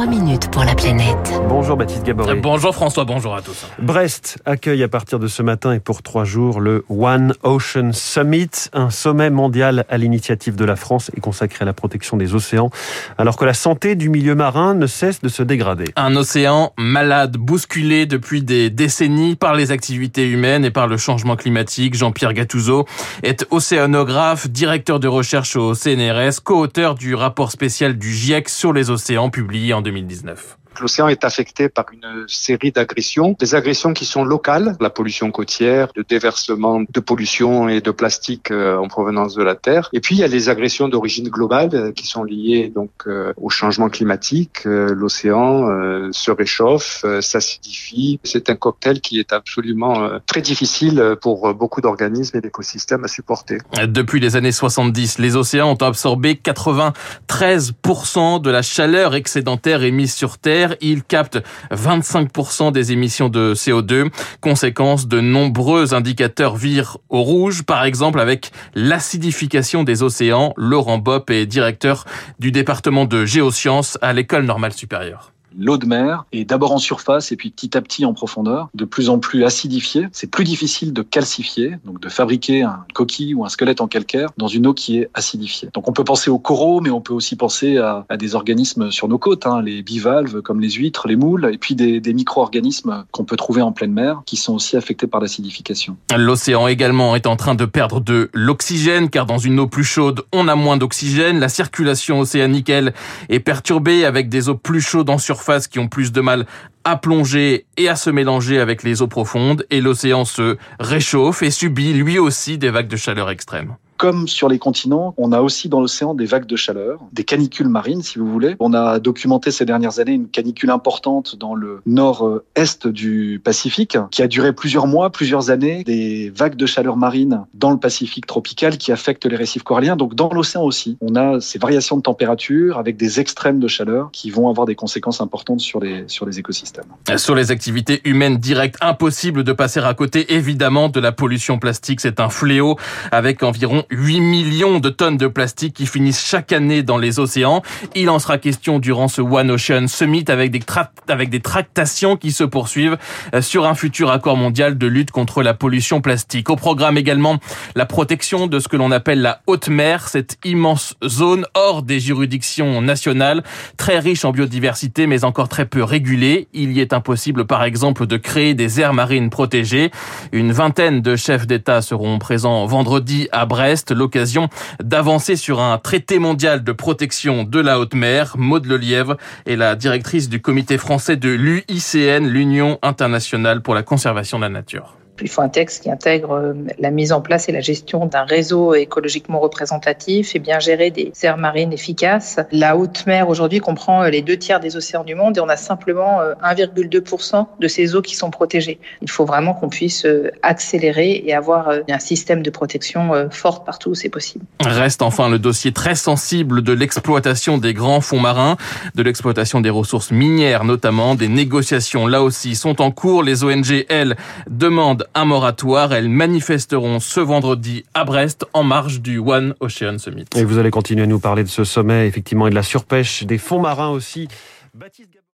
3 minutes pour la planète. Bonjour Baptiste Gabory. Bonjour François, bonjour à tous. Brest accueille à partir de ce matin et pour trois jours le One Ocean Summit, un sommet mondial à l'initiative de la France et consacré à la protection des océans, alors que la santé du milieu marin ne cesse de se dégrader. Un océan malade, bousculé depuis des décennies par les activités humaines et par le changement climatique. Jean-Pierre Gattuso est océanographe, directeur de recherche au CNRS, co-auteur du rapport spécial du GIEC sur les océans publié en 2019. L'océan est affecté par une série d'agressions, des agressions qui sont locales, la pollution côtière, le déversement de pollution et de plastique euh, en provenance de la Terre. Et puis il y a les agressions d'origine globale euh, qui sont liées donc euh, au changement climatique. L'océan se réchauffe, s'acidifie. C'est un cocktail qui est absolument très difficile pour beaucoup d'organismes et d'écosystèmes à supporter. Depuis les années 70, les océans ont absorbé 93% de la chaleur excédentaire émise sur Terre il capte 25% des émissions de CO2. Conséquence, de nombreux indicateurs virent au rouge, par exemple avec l'acidification des océans. Laurent Bopp est directeur du département de géosciences à l'école normale supérieure l'eau de mer est d'abord en surface et puis petit à petit en profondeur, de plus en plus acidifiée. C'est plus difficile de calcifier, donc de fabriquer un coquille ou un squelette en calcaire dans une eau qui est acidifiée. Donc on peut penser aux coraux, mais on peut aussi penser à, des organismes sur nos côtes, hein, les bivalves comme les huîtres, les moules, et puis des, des micro-organismes qu'on peut trouver en pleine mer qui sont aussi affectés par l'acidification. L'océan également est en train de perdre de l'oxygène, car dans une eau plus chaude, on a moins d'oxygène. La circulation océanique, elle, est perturbée avec des eaux plus chaudes en surface qui ont plus de mal à plonger et à se mélanger avec les eaux profondes et l'océan se réchauffe et subit lui aussi des vagues de chaleur extrêmes comme sur les continents, on a aussi dans l'océan des vagues de chaleur, des canicules marines, si vous voulez. On a documenté ces dernières années une canicule importante dans le nord-est du Pacifique, qui a duré plusieurs mois, plusieurs années, des vagues de chaleur marine dans le Pacifique tropical qui affectent les récifs coralliens. Donc dans l'océan aussi, on a ces variations de température avec des extrêmes de chaleur qui vont avoir des conséquences importantes sur les, sur les écosystèmes. Sur les activités humaines directes, impossible de passer à côté évidemment de la pollution plastique. C'est un fléau avec environ 8 millions de tonnes de plastique qui finissent chaque année dans les océans. Il en sera question durant ce One Ocean Summit avec des, tractations qui se poursuivent euh, sur un futur accord mondial de lutte contre la pollution plastique. Au programme également la protection de ce que l'on appelle la haute mer, cette immense zone hors des juridictions nationales, très riche en biodiversité mais encore très peu régulée. Il y est impossible par exemple de créer des aires marines protégées. Une vingtaine de chefs d'État seront présents vendredi à Brest l'occasion d'avancer sur un traité mondial de protection de la haute mer. Maude Lelièvre est la directrice du comité français de l'UICN, l'Union internationale pour la conservation de la nature. Il faut un texte qui intègre euh, la mise en place et la gestion d'un réseau écologiquement représentatif et bien gérer des aires marines efficaces. La haute mer aujourd'hui comprend euh, les deux tiers des océans du monde et on a simplement 1,2% euh, de ces eaux qui sont protégées. Il faut vraiment qu'on puisse accélérer et avoir un système de protection forte partout où c'est possible. Reste enfin le dossier très sensible de l'exploitation des grands fonds marins, de l'exploitation des ressources minières notamment. Des négociations là aussi sont en cours. Les ONG, elles, demandent un moratoire. Elles manifesteront ce vendredi à Brest en marge du One Ocean Summit. Et vous allez continuer à nous parler de ce sommet, effectivement, et de la surpêche des fonds marins aussi.